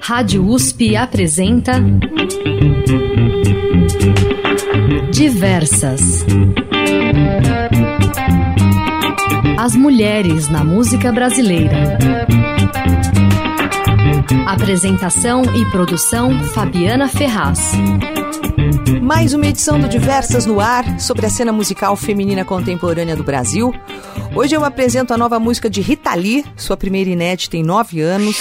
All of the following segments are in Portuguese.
Rádio USP apresenta Diversas. As mulheres na música brasileira. Apresentação e produção Fabiana Ferraz. Mais uma edição do Diversas no Ar sobre a cena musical feminina contemporânea do Brasil. Hoje eu apresento a nova música de Rita Lee, sua primeira inédita tem nove anos.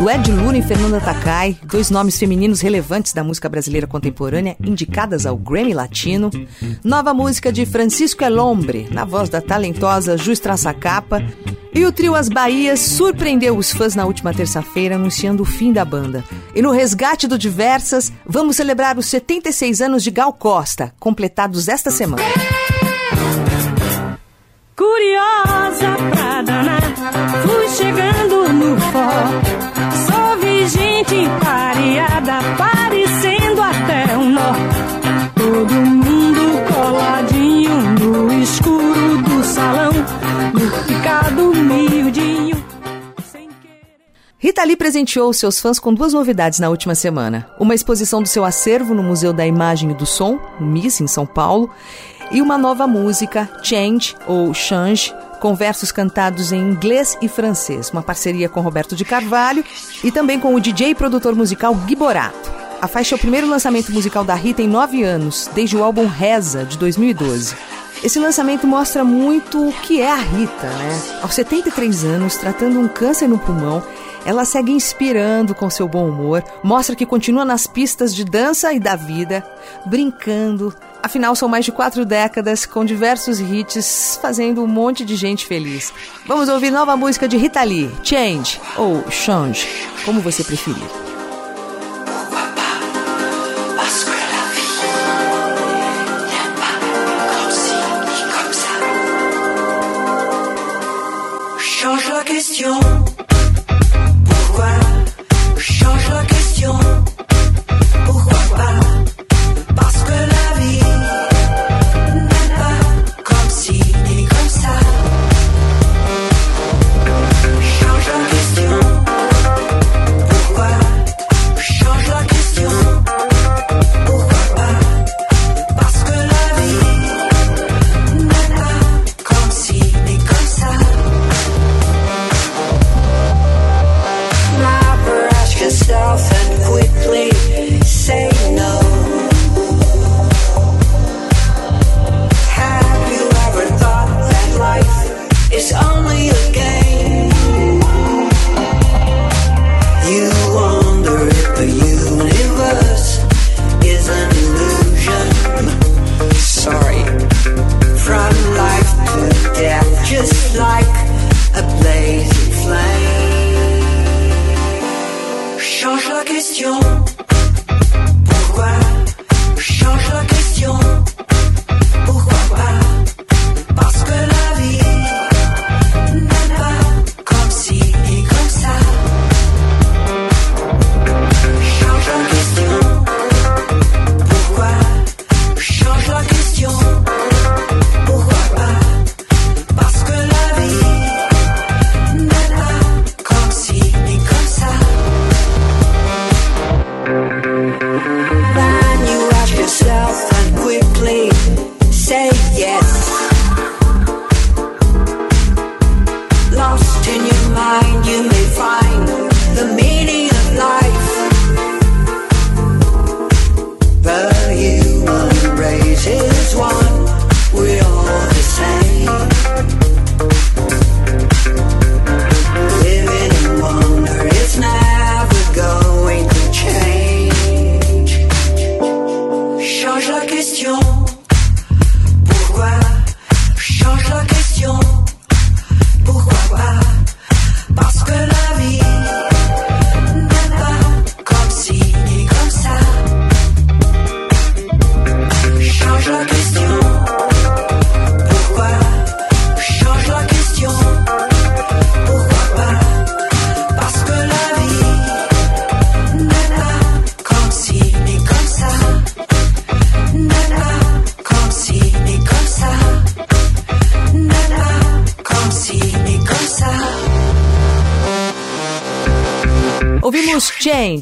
Lued Luna e Fernanda Takai, dois nomes femininos relevantes da música brasileira contemporânea, indicadas ao Grammy Latino. Nova música de Francisco Elombre, na voz da talentosa Jus Traçacapa. E o trio As Bahias surpreendeu os fãs na última terça-feira, anunciando o fim da banda. E no resgate do Diversas, vamos celebrar os 76 anos de Gal Costa, completados esta semana. Curiosa pra danar, fui chegando gente pareada, parecendo até um nó. Todo mundo coladinho no escuro do salão, no picado miudinho. Rita Lee presenteou seus fãs com duas novidades na última semana. Uma exposição do seu acervo no Museu da Imagem e do Som, MIS, em São Paulo, e uma nova música, Change ou Change, com versos cantados em inglês e francês, uma parceria com Roberto de Carvalho e também com o DJ e produtor musical Gui Borato. A faixa é o primeiro lançamento musical da Rita em nove anos, desde o álbum Reza, de 2012. Esse lançamento mostra muito o que é a Rita, né? Aos 73 anos, tratando um câncer no pulmão, ela segue inspirando com seu bom humor, mostra que continua nas pistas de dança e da vida, brincando, Afinal, são mais de quatro décadas com diversos hits fazendo um monte de gente feliz. Vamos ouvir nova música de Rita Lee, Change ou Change, como você preferir. Change la question.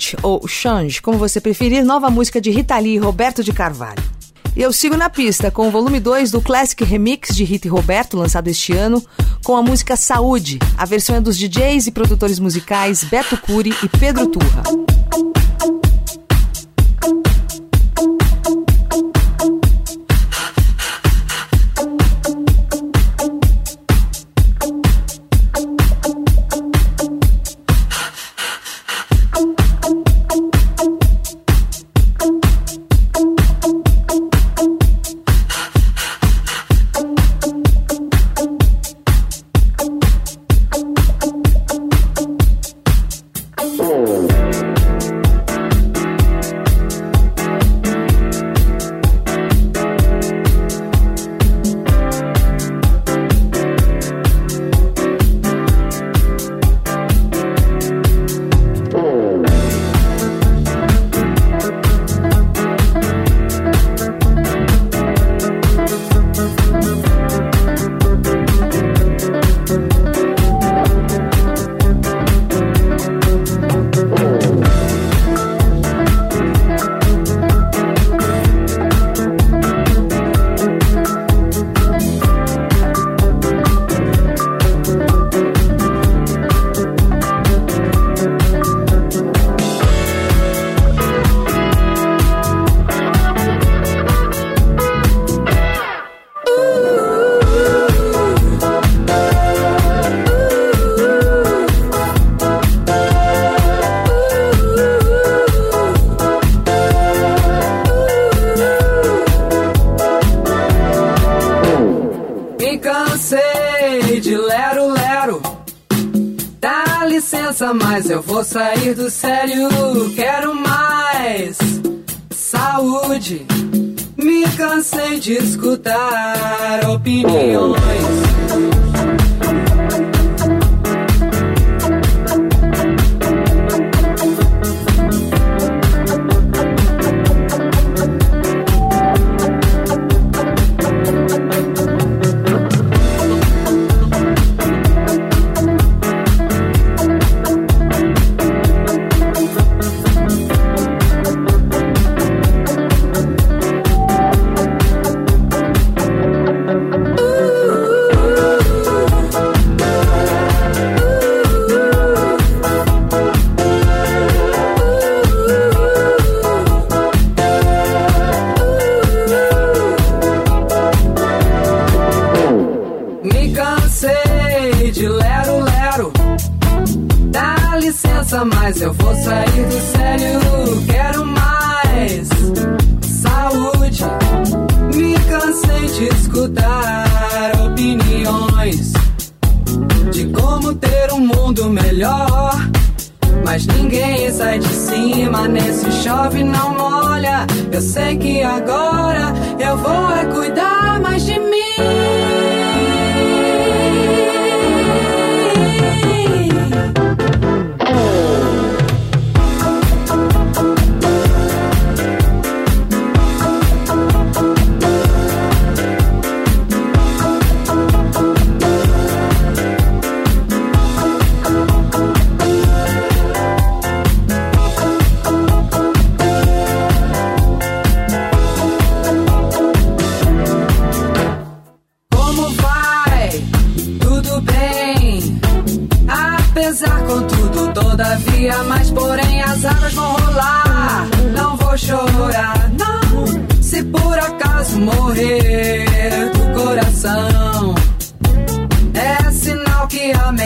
Change, ou Change, como você preferir, nova música de Rita Lee e Roberto de Carvalho. E eu sigo na pista com o volume 2 do Classic Remix de Rita e Roberto, lançado este ano, com a música Saúde. A versão é dos DJs e produtores musicais Beto Cury e Pedro Turra.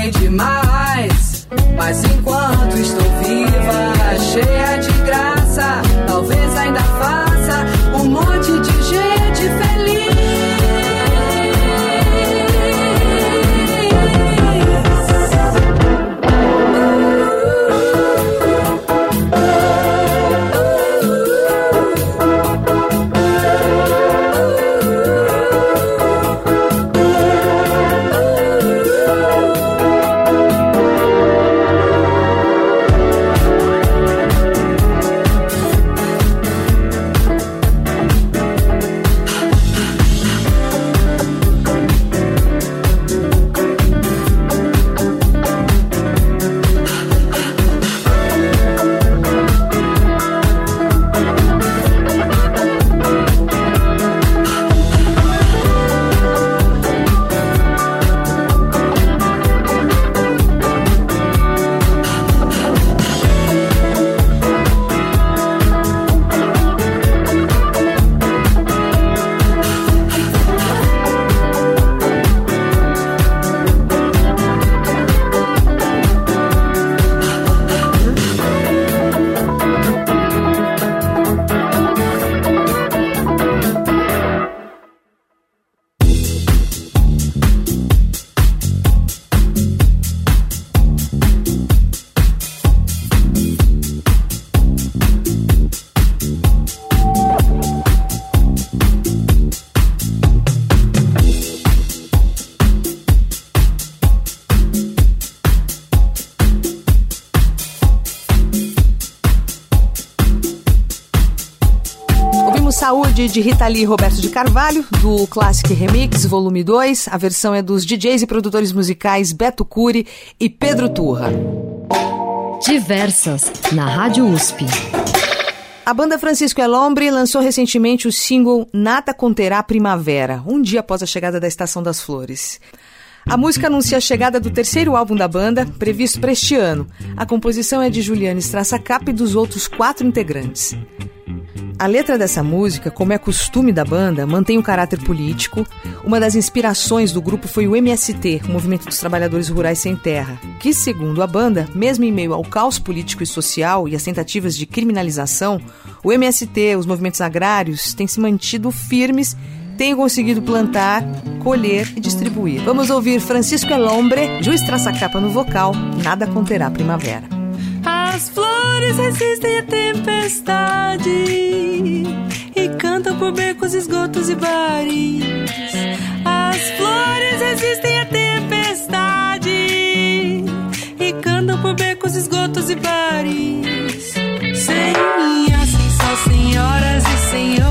bem demais. Mas enquanto estou viva, cheia de graça. Saúde de Rita Lee e Roberto de Carvalho, do Classic Remix, volume 2. A versão é dos DJs e produtores musicais Beto Cury e Pedro Turra. Diversas, na Rádio USP. A banda Francisco Elombre lançou recentemente o single Nada Conterá Primavera, um dia após a chegada da Estação das Flores. A música anuncia a chegada do terceiro álbum da banda, previsto para este ano. A composição é de Juliana Strassacap e dos outros quatro integrantes. A letra dessa música, como é costume da banda, mantém o caráter político. Uma das inspirações do grupo foi o MST, o Movimento dos Trabalhadores Rurais Sem Terra, que, segundo a banda, mesmo em meio ao caos político e social e às tentativas de criminalização, o MST, os movimentos agrários, têm se mantido firmes tenho conseguido plantar, colher e distribuir. Vamos ouvir Francisco Elombre, Juiz Traçacapa no vocal, Nada Conterá Primavera. As flores resistem à tempestade e cantam por becos, esgotos e bares. As flores resistem à tempestade e cantam por becos, esgotos e bares. Sem assim só senhoras e senhores,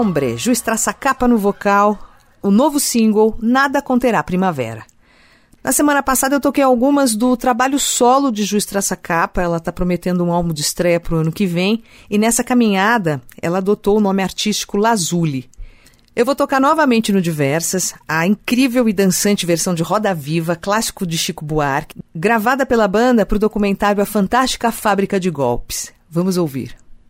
Francisco Elombre, Juiz Traça Capa no vocal, o novo single Nada Conterá Primavera. Na semana passada eu toquei algumas do trabalho solo de Juiz Traça Capa, ela está prometendo um álbum de estreia para o ano que vem, e nessa caminhada ela adotou o nome artístico Lazuli. Eu vou tocar novamente no Diversas, a incrível e dançante versão de Roda Viva, clássico de Chico Buarque, gravada pela banda para o documentário A Fantástica Fábrica de Golpes. Vamos ouvir.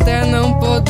até não poder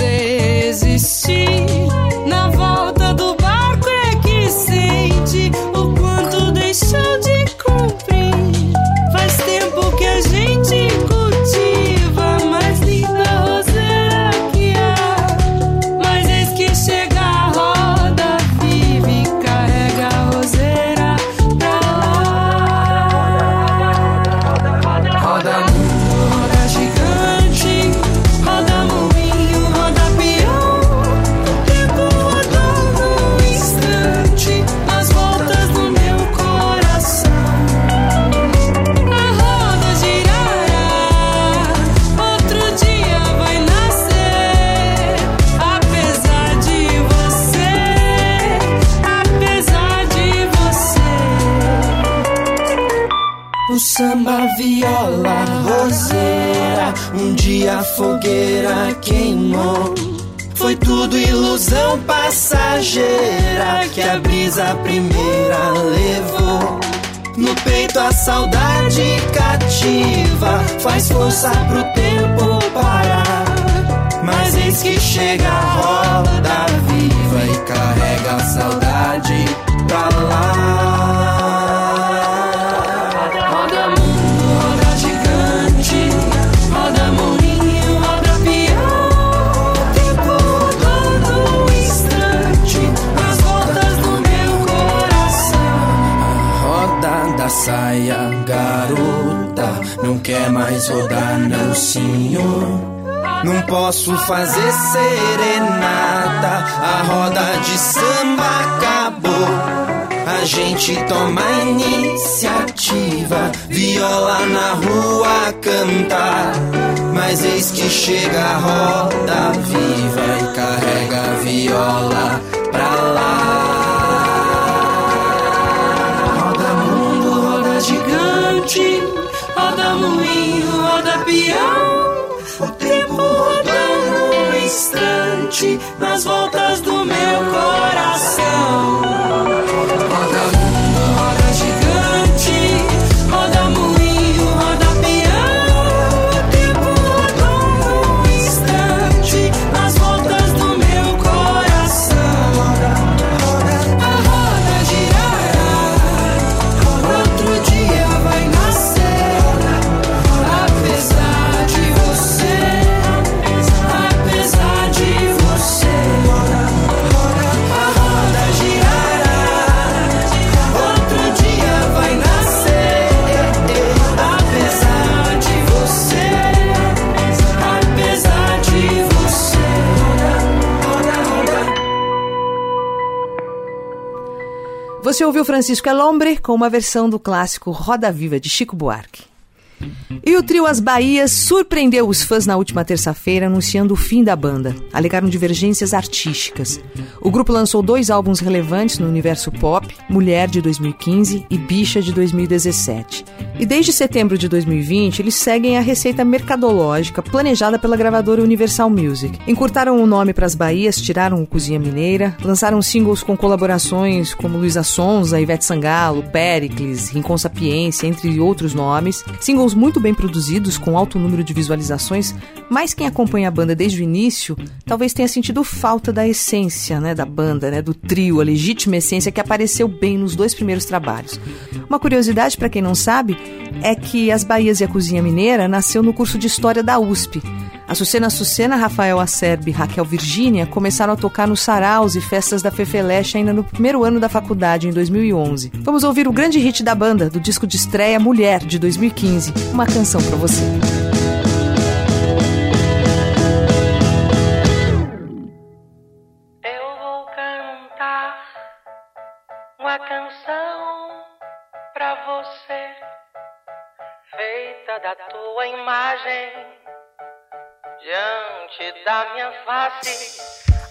samba, viola, roseira, um dia a fogueira queimou. Foi tudo ilusão passageira que a brisa primeira levou. No peito a saudade cativa faz força pro tempo parar. Mas eis que chega a roda viva e carrega a saudade pra lá. Mais rodar, não, senhor. Não posso fazer serenata. A roda de samba acabou. A gente toma iniciativa. Viola na rua cantar. Mas eis que chega a roda viva e carrega a viola pra lá. Roda mundo, roda gigante, roda moinho, peão. O tempo rodando um instante, nas voltas do meu coração. Você ouviu Francisco Elombre com uma versão do clássico Roda Viva de Chico Buarque. E o trio As Bahias surpreendeu os fãs na última terça-feira anunciando o fim da banda. Alegaram divergências artísticas. O grupo lançou dois álbuns relevantes no universo pop, Mulher de 2015 e Bicha de 2017. E desde setembro de 2020, eles seguem a receita mercadológica planejada pela gravadora Universal Music. Encurtaram o nome para as Bahias, tiraram o Cozinha Mineira, lançaram singles com colaborações como Luísa Sonza, Ivete Sangalo, Pericles, Rincon Sapiência, entre outros nomes. Singles muito bem produzidos, com alto número de visualizações, mas quem acompanha a banda desde o início talvez tenha sentido falta da essência né, da banda, né, do trio, a legítima essência que apareceu bem nos dois primeiros trabalhos. Uma curiosidade para quem não sabe é que As Bahias e a Cozinha Mineira nasceu no curso de História da USP. A Sucena, Rafael Acerbi e Raquel Virgínia começaram a tocar nos saraus e festas da Fefeleche ainda no primeiro ano da faculdade, em 2011. Vamos ouvir o grande hit da banda, do disco de estreia Mulher, de 2015. Uma canção para você. da tua imagem diante da minha face.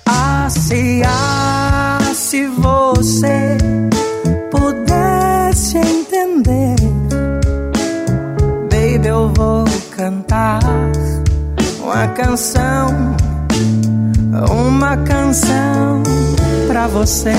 Ah, se, ah, se você pudesse entender, baby, eu vou cantar uma canção, uma canção pra você.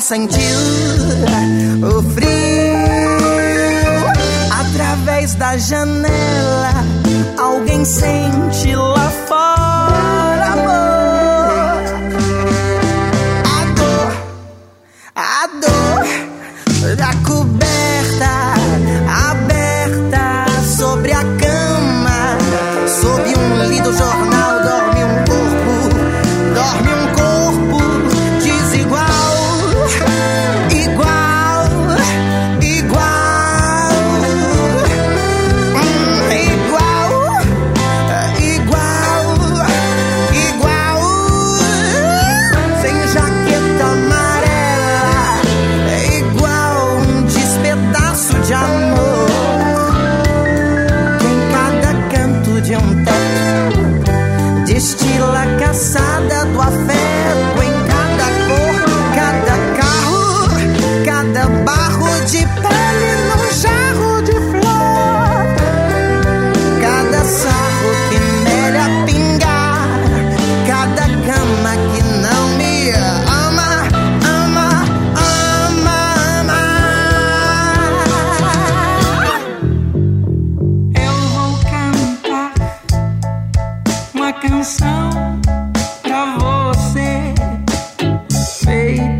não sentiu o frio através da janela. Alguém sente lá fora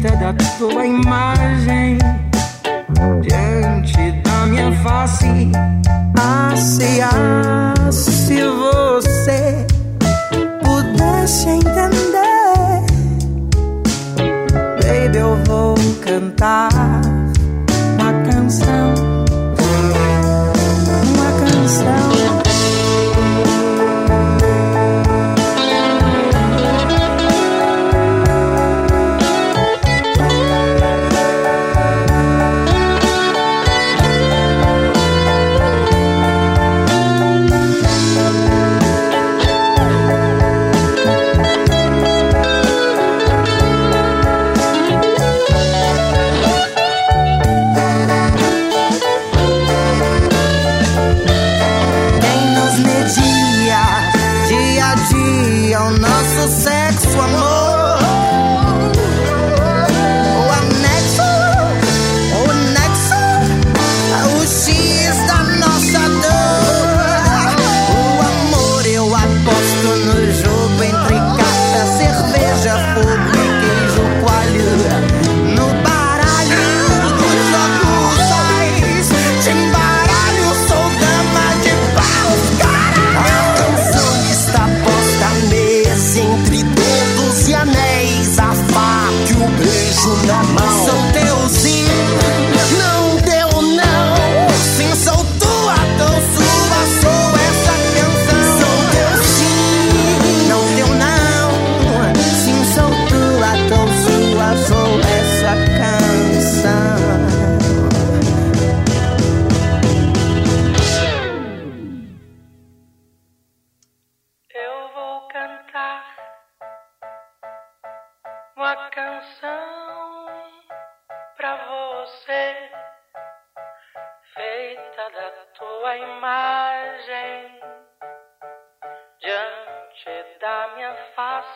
perfeita da tua imagem diante da minha face. Ah, se, ah, se você pudesse entender, baby, eu vou cantar.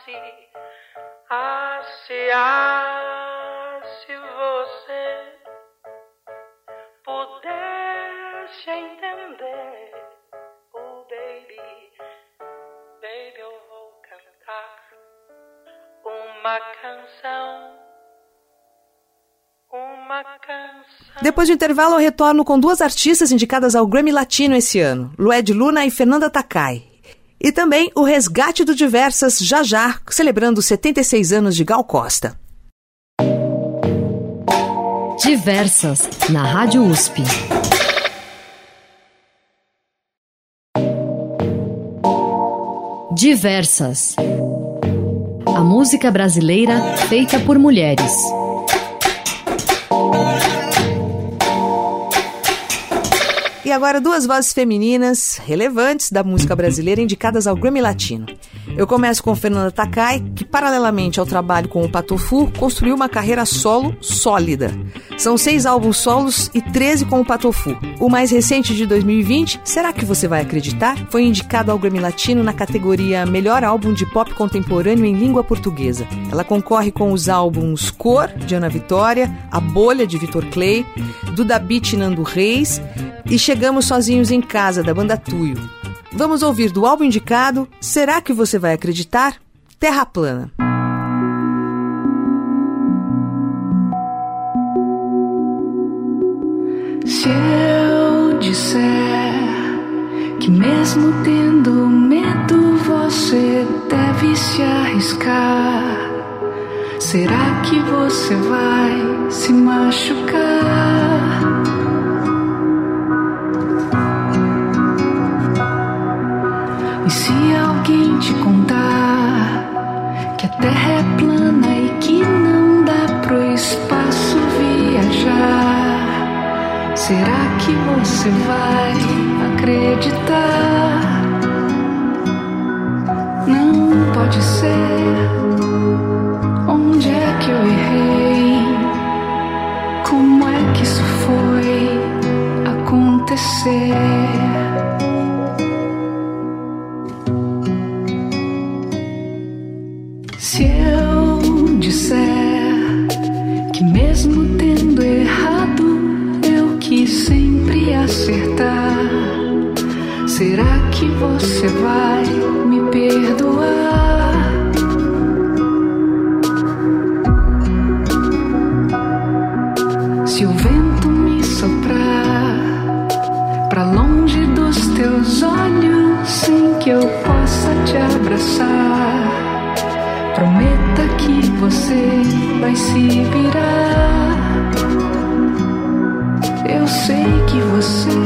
Face. Ah, se, ah, se você pudesse entender, oh baby, baby, eu vou cantar. Uma canção. Depois do intervalo, eu retorno com duas artistas indicadas ao Grammy Latino esse ano, Lued Luna e Fernanda Takai. E também o resgate do Diversas já já, celebrando os 76 anos de Gal Costa. Diversas, na Rádio USP. Diversas. A música brasileira feita por mulheres. Agora duas vozes femininas relevantes da música brasileira indicadas ao Grammy Latino. Eu começo com Fernanda Takai, que paralelamente ao trabalho com o Patofu, construiu uma carreira solo sólida. São seis álbuns solos e 13 com o Patofu. O mais recente de 2020, Será que você vai acreditar? Foi indicado ao Grammy Latino na categoria Melhor Álbum de Pop Contemporâneo em Língua Portuguesa. Ela concorre com os álbuns Cor, de Ana Vitória, A Bolha, de Vitor Clay, Duda Beat Nando Reis e Chegamos Sozinhos em Casa, da banda Tuyo. Vamos ouvir do álbum indicado Será que você vai acreditar? Terra Plana. Se eu disser que mesmo tendo medo você deve se arriscar, será que você vai se machucar? E se alguém te contar que a terra é plana e que não dá pro espaço viajar, será que você vai acreditar? Não pode ser. Onde é que eu errei? Como é que isso foi acontecer? Você vai me perdoar? Se o vento me soprar pra longe dos teus olhos, sem que eu possa te abraçar. Prometa que você vai se virar. Eu sei que você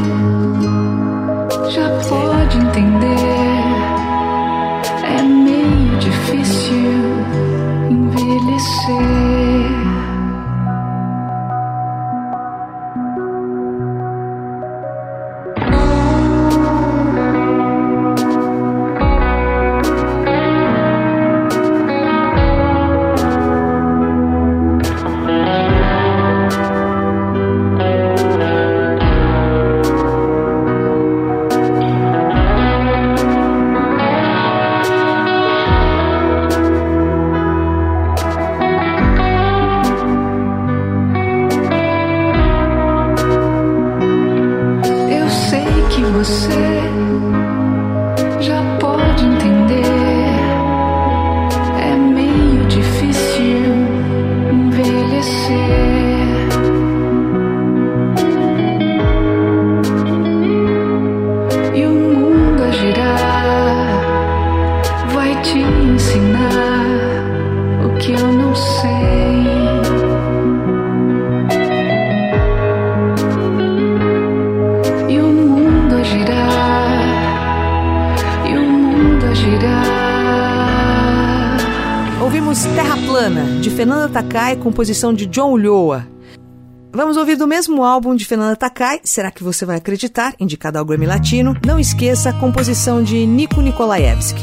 Takai, composição de John Ulloa. Vamos ouvir do mesmo álbum de Fernanda Takai, Será que você vai acreditar? Indicado ao Grammy Latino. Não esqueça a composição de Nico Nikolaevski.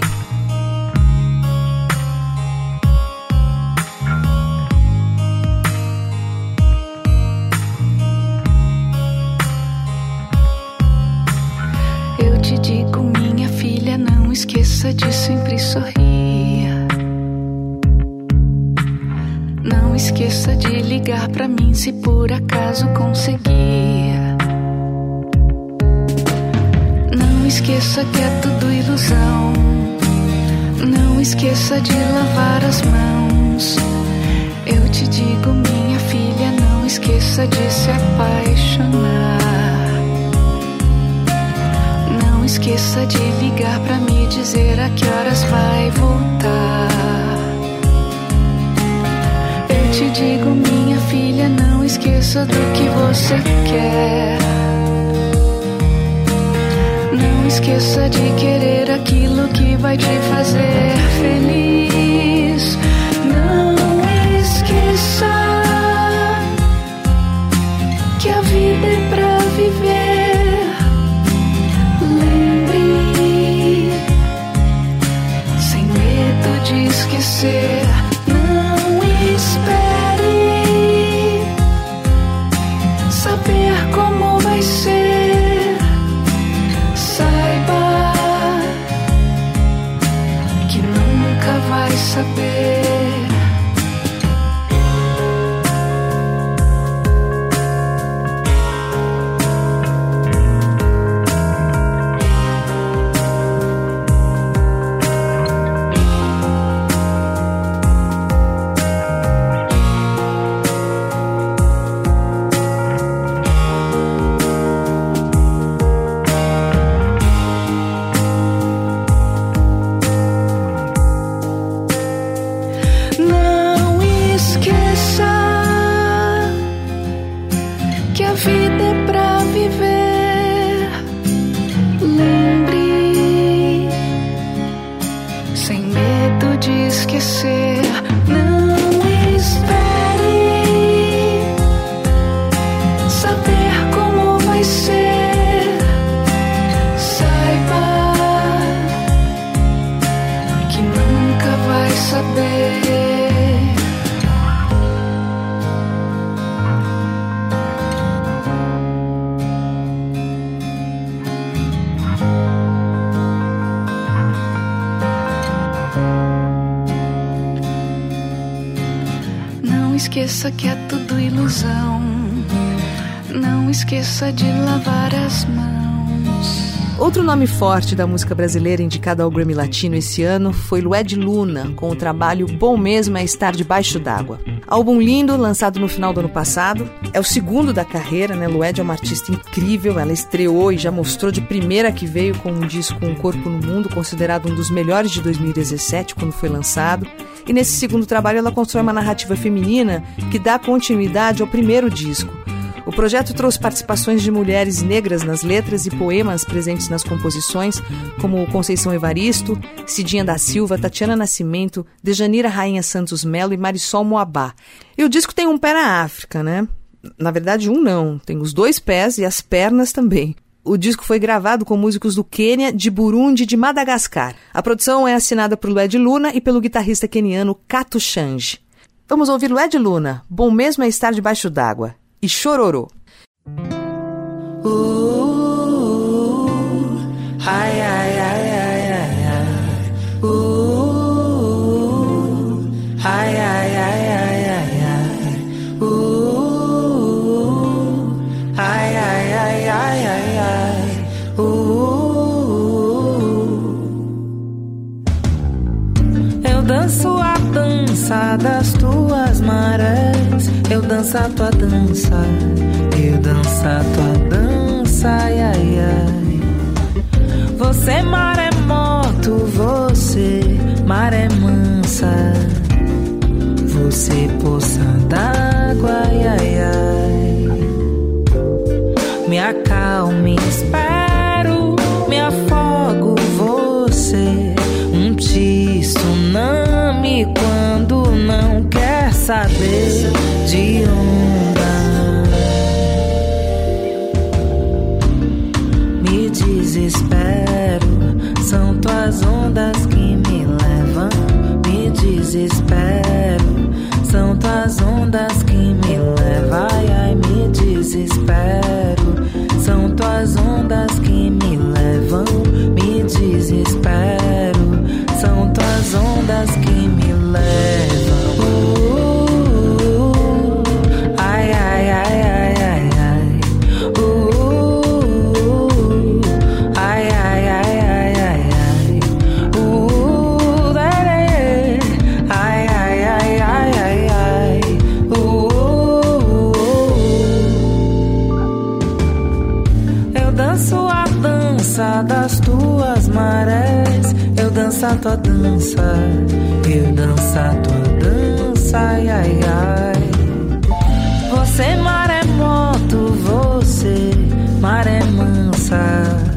Esqueça que é tudo ilusão. Não esqueça de lavar as mãos. Eu te digo, minha filha, não esqueça de se apaixonar. Não esqueça de ligar pra me dizer a que horas vai voltar. Eu te digo, minha filha, não esqueça do que você quer. Esqueça de querer aquilo que vai te fazer feliz. Não esqueça que a vida é pra viver. Lembre, sem medo de esquecer. Outro nome forte da música brasileira indicado ao Grammy Latino esse ano foi Lued Luna, com o trabalho Bom Mesmo é Estar Debaixo d'Água. Álbum lindo, lançado no final do ano passado. É o segundo da carreira, né? Lued é uma artista incrível, ela estreou e já mostrou de primeira que veio com um disco Um Corpo no Mundo, considerado um dos melhores de 2017, quando foi lançado. E nesse segundo trabalho ela constrói uma narrativa feminina que dá continuidade ao primeiro disco. O projeto trouxe participações de mulheres negras nas letras e poemas presentes nas composições, como Conceição Evaristo, Cidinha da Silva, Tatiana Nascimento, Dejanira Rainha Santos Melo e Marisol Moabá. E o disco tem um pé na África, né? Na verdade, um não, tem os dois pés e as pernas também. O disco foi gravado com músicos do Quênia, de Burundi e de Madagascar. A produção é assinada por Lued Luna e pelo guitarrista queniano Kato Shange. Vamos ouvir Lued Luna, Bom Mesmo é Estar Debaixo d'Água, e Chororô. Ai, ai, ai, Eu danço a tua dança. Eu danço a tua dança, ai, ai, ai. Você maremoto, você maré mansa, você poça d'água, ai ai ai. Me acalme, espero, me afogo, você um tsunami quando não quer saber de onda. Me desespero, são tuas ondas que me levam. Me desespero, são tuas ondas que me levam. Ai, ai, me desespero, dança, eu dançar tua dança, ai ai ai. Você maremoto, é você maré mansa.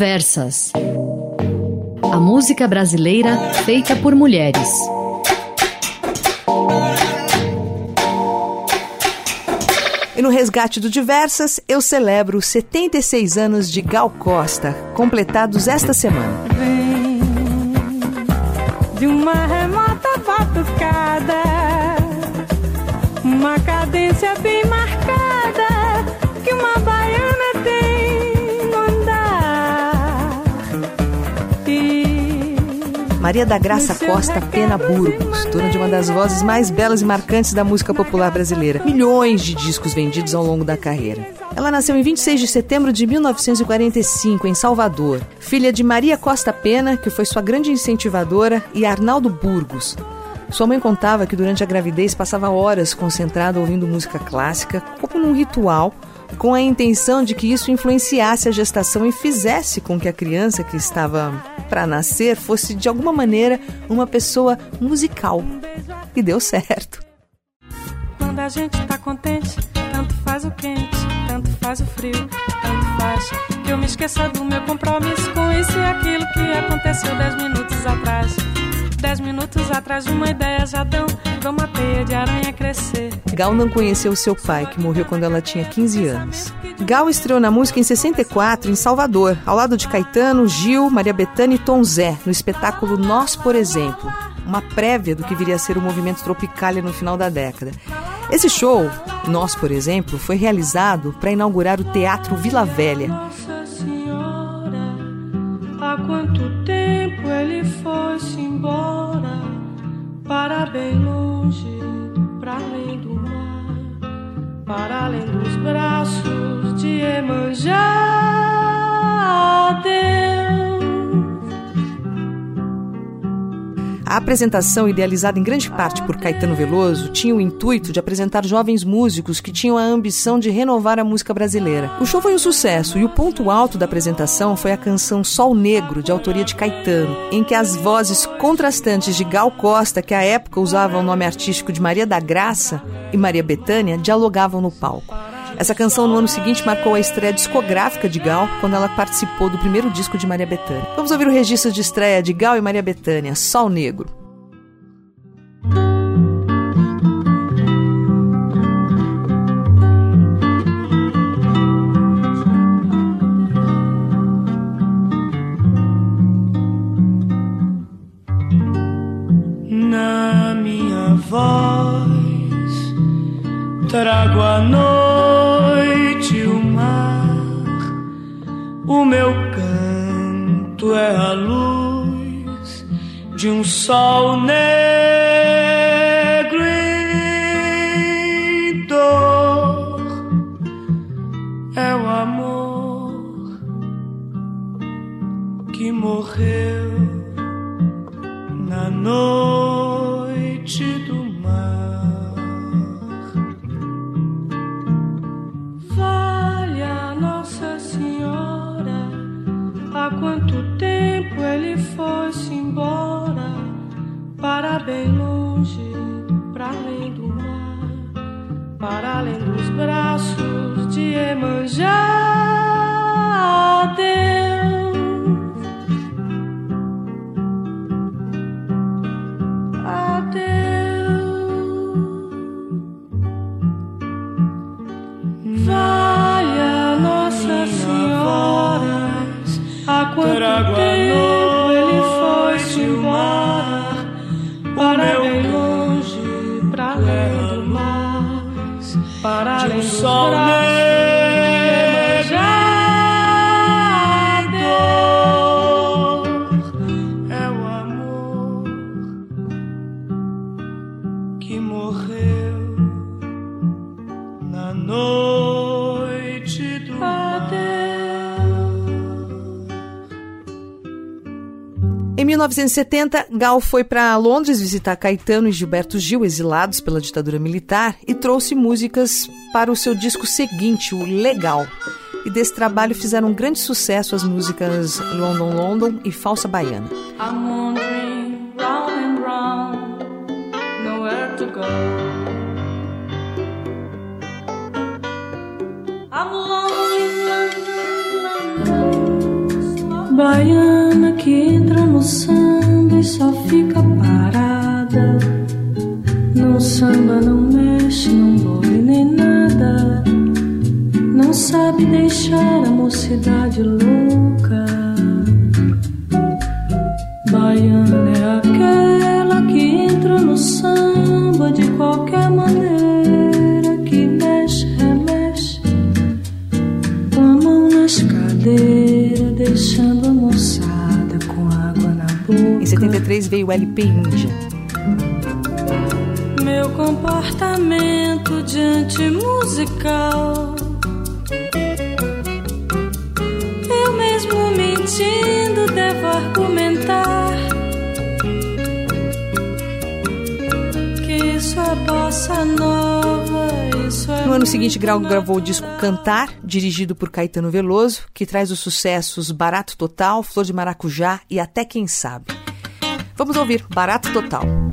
Diversas. A música brasileira feita por mulheres. E no resgate do Diversas, eu celebro 76 anos de Gal Costa, completados esta semana. Vem de uma remota batucada, uma cadência bem marcada Maria da Graça Costa Pena Burgos, dona de uma das vozes mais belas e marcantes da música popular brasileira. Milhões de discos vendidos ao longo da carreira. Ela nasceu em 26 de setembro de 1945, em Salvador. Filha de Maria Costa Pena, que foi sua grande incentivadora, e Arnaldo Burgos. Sua mãe contava que durante a gravidez passava horas concentrada ouvindo música clássica, como num ritual, com a intenção de que isso influenciasse a gestação e fizesse com que a criança que estava para nascer fosse de alguma maneira uma pessoa musical. E deu certo. quando a gente tá contente, tanto faz o quente, tanto faz o frio, tanto faz que eu me esqueça do meu compromisso com isso e aquilo que aconteceu dez minutos atrás. Dez minutos atrás, uma ideia já dão pra uma teia de aranha crescer. Gal não conheceu seu pai, que morreu quando ela tinha 15 anos. Gal estreou na música em 64, em Salvador, ao lado de Caetano, Gil, Maria Bethânia e Tom Zé, no espetáculo Nós, por exemplo, uma prévia do que viria a ser o movimento Tropicália no final da década. Esse show, Nós, por exemplo, foi realizado para inaugurar o Teatro Vila Velha. Embora para bem longe, para além do mar, para além dos braços de Emanjá. Adeus. A apresentação, idealizada em grande parte por Caetano Veloso, tinha o intuito de apresentar jovens músicos que tinham a ambição de renovar a música brasileira. O show foi um sucesso e o ponto alto da apresentação foi a canção Sol Negro, de autoria de Caetano, em que as vozes contrastantes de Gal Costa, que à época usava o nome artístico de Maria da Graça, e Maria Bethânia dialogavam no palco. Essa canção no ano seguinte marcou a estreia discográfica de Gal quando ela participou do primeiro disco de Maria Bethânia. Vamos ouvir o registro de estreia de Gal e Maria Bethânia, Sol Negro. Na minha voz trago a noite, O meu canto é a luz de um sol negro em dor. É o amor que morreu na noite 1970, Gal foi para Londres visitar Caetano e Gilberto Gil, exilados pela ditadura militar, e trouxe músicas para o seu disco seguinte, o Legal. E desse trabalho fizeram um grande sucesso as músicas London London e Falsa Baiana. I'm wandering round and round, nowhere to go. I'm lonely, lonely, lonely. Baiana que entra no samba e só fica parada. No samba não mexe, não bole nem nada. Não sabe deixar a mocidade louca. 73 veio o LP Índia. Meu comportamento diante musical. Eu mesmo mentindo devo argumentar que isso é bossa nova, é. No ano seguinte, Grau gravou o disco Cantar, dirigido por Caetano Veloso, que traz os sucessos Barato Total, Flor de Maracujá e Até Quem Sabe. Vamos ouvir Barato Total.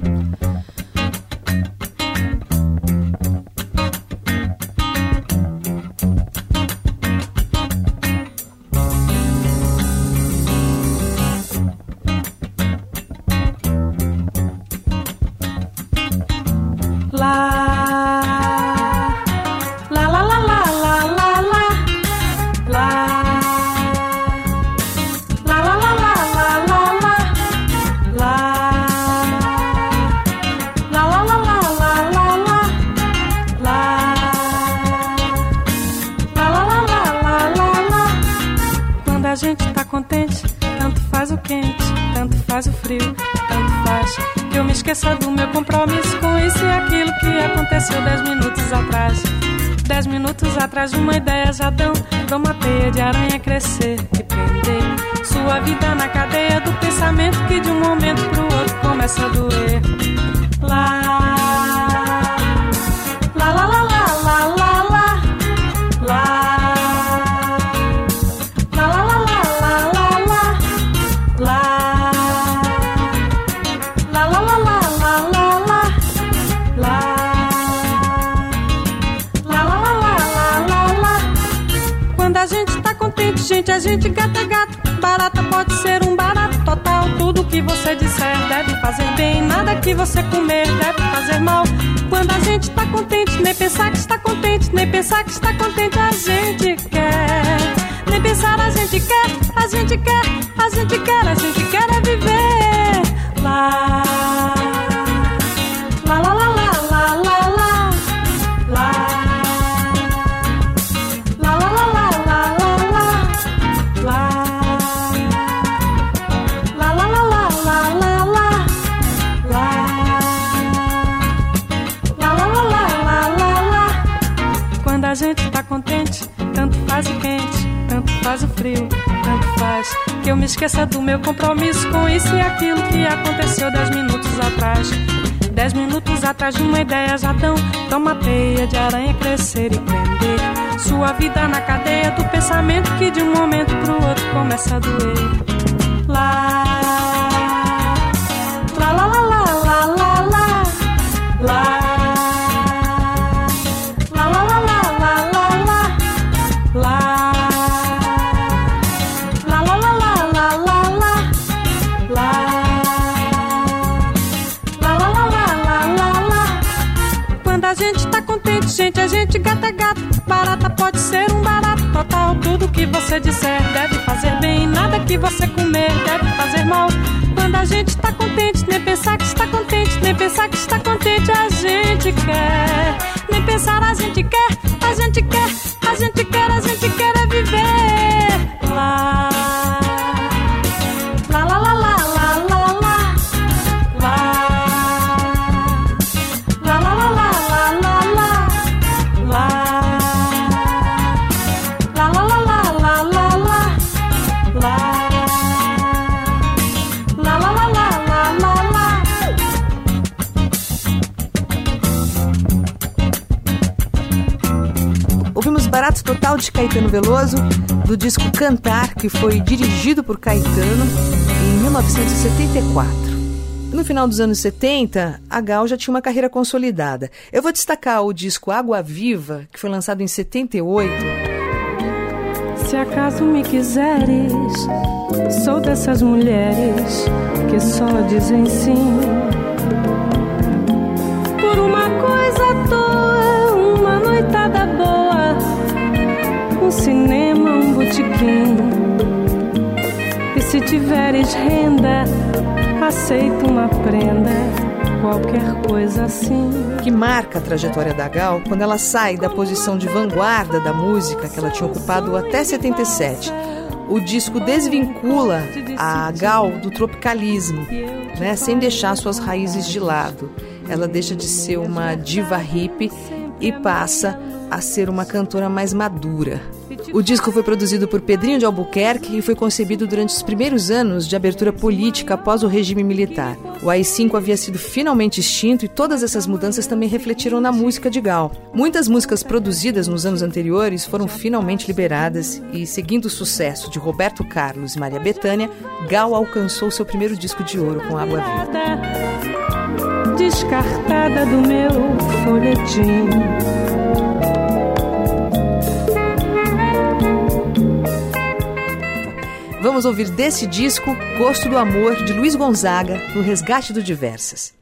Começa a doer. Lá, lá, lá, lá, lá, lá, lá, lá. Lá. Lá, lá, lá, lá, lá, lá, lá. Lá. Lá, lá, lá, lá, lá, lá, lá. Quando a gente tá contente, gente, a gente gata gato. Barata pode ser um barato total. Tudo que você disser deve bem. Nada que você comer deve fazer mal. Quando a gente tá contente, nem pensar que está contente, nem pensar que está contente, a gente quer. Nem pensar a gente quer, a gente quer, a gente quer, a gente esqueça do meu compromisso com isso e aquilo que aconteceu dez minutos atrás. Dez minutos atrás de uma ideia já dão, toma teia de aranha crescer e prender sua vida na cadeia do pensamento que de um momento pro outro começa a doer. Lá, gente, a gente gata gato. Barata pode ser um barato total. Tudo que você disser deve fazer bem. Nada que você comer deve fazer mal. Quando a gente tá contente, nem pensar que está contente, nem pensar que está contente, a gente quer. Nem pensar a gente quer, A gente quer, a gente quer, a gente quer é de Caetano Veloso, do disco Cantar, que foi dirigido por Caetano em 1974. No final dos anos 70, a Gal já tinha uma carreira consolidada. Eu vou destacar o disco Água Viva, que foi lançado em 78. Se acaso me quiseres, sou dessas mulheres que só dizem sim. Um cinema, um botequim. E se tiveres renda, aceito uma prenda, qualquer coisa assim. que marca a trajetória da Gal quando ela sai da posição de vanguarda da música que ela tinha ocupado até 77. O disco desvincula a Gal do tropicalismo, né, sem deixar suas raízes de lado. Ela deixa de ser uma diva hippie e passa a ser uma cantora mais madura. O disco foi produzido por Pedrinho de Albuquerque e foi concebido durante os primeiros anos de abertura política após o regime militar. O AI-5 havia sido finalmente extinto e todas essas mudanças também refletiram na música de Gal. Muitas músicas produzidas nos anos anteriores foram finalmente liberadas e, seguindo o sucesso de Roberto Carlos e Maria Bethânia, Gal alcançou seu primeiro disco de ouro com Água Viva. Descartada do meu folhetim. Vamos ouvir desse disco Gosto do Amor, de Luiz Gonzaga, no Resgate do Diversas.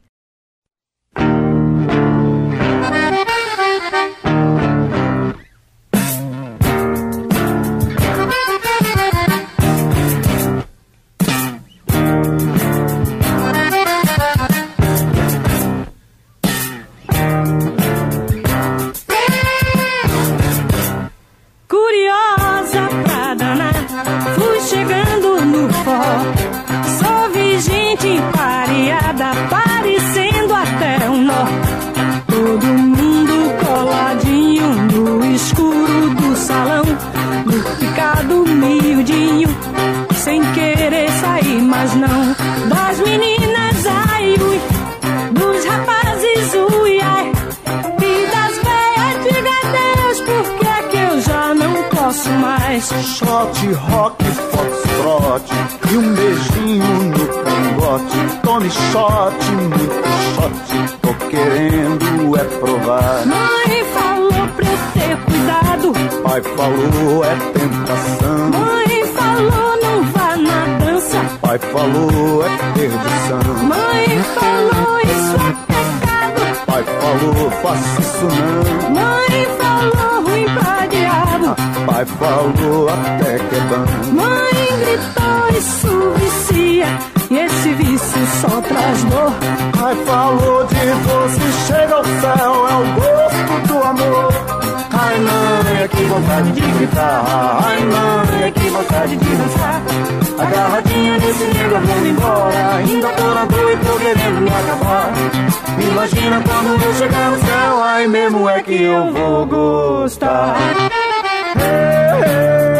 Shot, muito shot Tô querendo é provar Mãe falou pra eu ter cuidado. Pai falou é tentação Mãe falou não vá na dança. Pai falou é perdição Mãe falou isso é pecado. Pai falou faça isso não Mãe falou ruim pra diabo. Pai falou até que é bom Mãe gritou isso vicia. E esse vício só traz dor. Pai falou de doce chega ao céu É o gosto do amor. Ai mãe, que vontade de gritar. Ai mãe, que vontade de dançar. Agarradinha nesse negro, vamos embora. Ainda tô na dor e tô querendo me acabar. Imagina quando eu chegar no céu Ai mesmo é que eu vou gostar. Hey, hey, hey.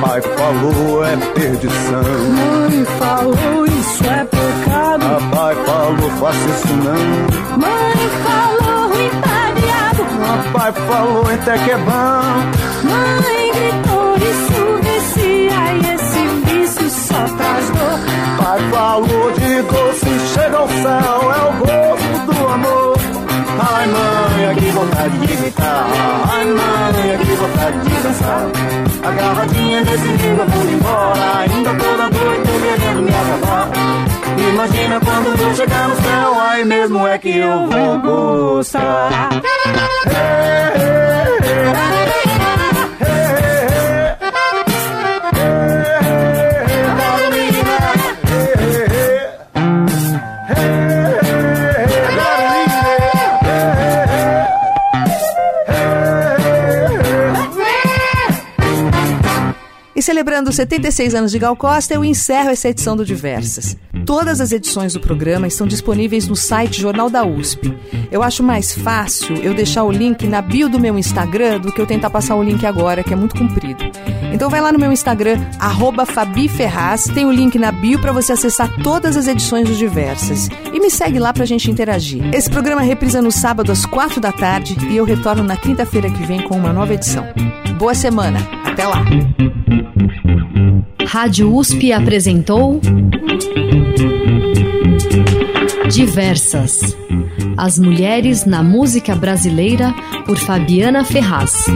Pai falou é perdição. Mãe falou isso é pecado. Ah, pai falou faça isso não. Mãe falou ruim tá diabo. Ah, pai falou até que é bom. Mãe gritou isso vicia e esse vício só traz dor. Pai falou de doce chega ao céu é o gosto do amor. Ai mãe, que vontade de gritar. Ai mãe, que vontade de dançar. Agarradinha nesse livro vou embora. Ainda toda eu querendo me acabar. Imagina quando eu chegar no céu, aí mesmo é que eu vou gostar. Hey, hey, hey, celebrando os 76 anos de Gal Costa, eu encerro essa edição do Diversas. Todas as edições do programa estão disponíveis no site Jornal da USP. Eu acho mais fácil eu deixar o link na bio do meu Instagram do que eu tentar passar o link agora, que é muito comprido. Então vai lá no meu Instagram, arroba Fabi Ferraz, tem o link na bio para você acessar todas as edições do Diversas. E me segue lá pra gente interagir. Esse programa reprisa no sábado às 4 da tarde e eu retorno na quinta-feira que vem com uma nova edição. Boa semana, até lá! Rádio USP apresentou Diversas. As mulheres na música brasileira por Fabiana Ferraz.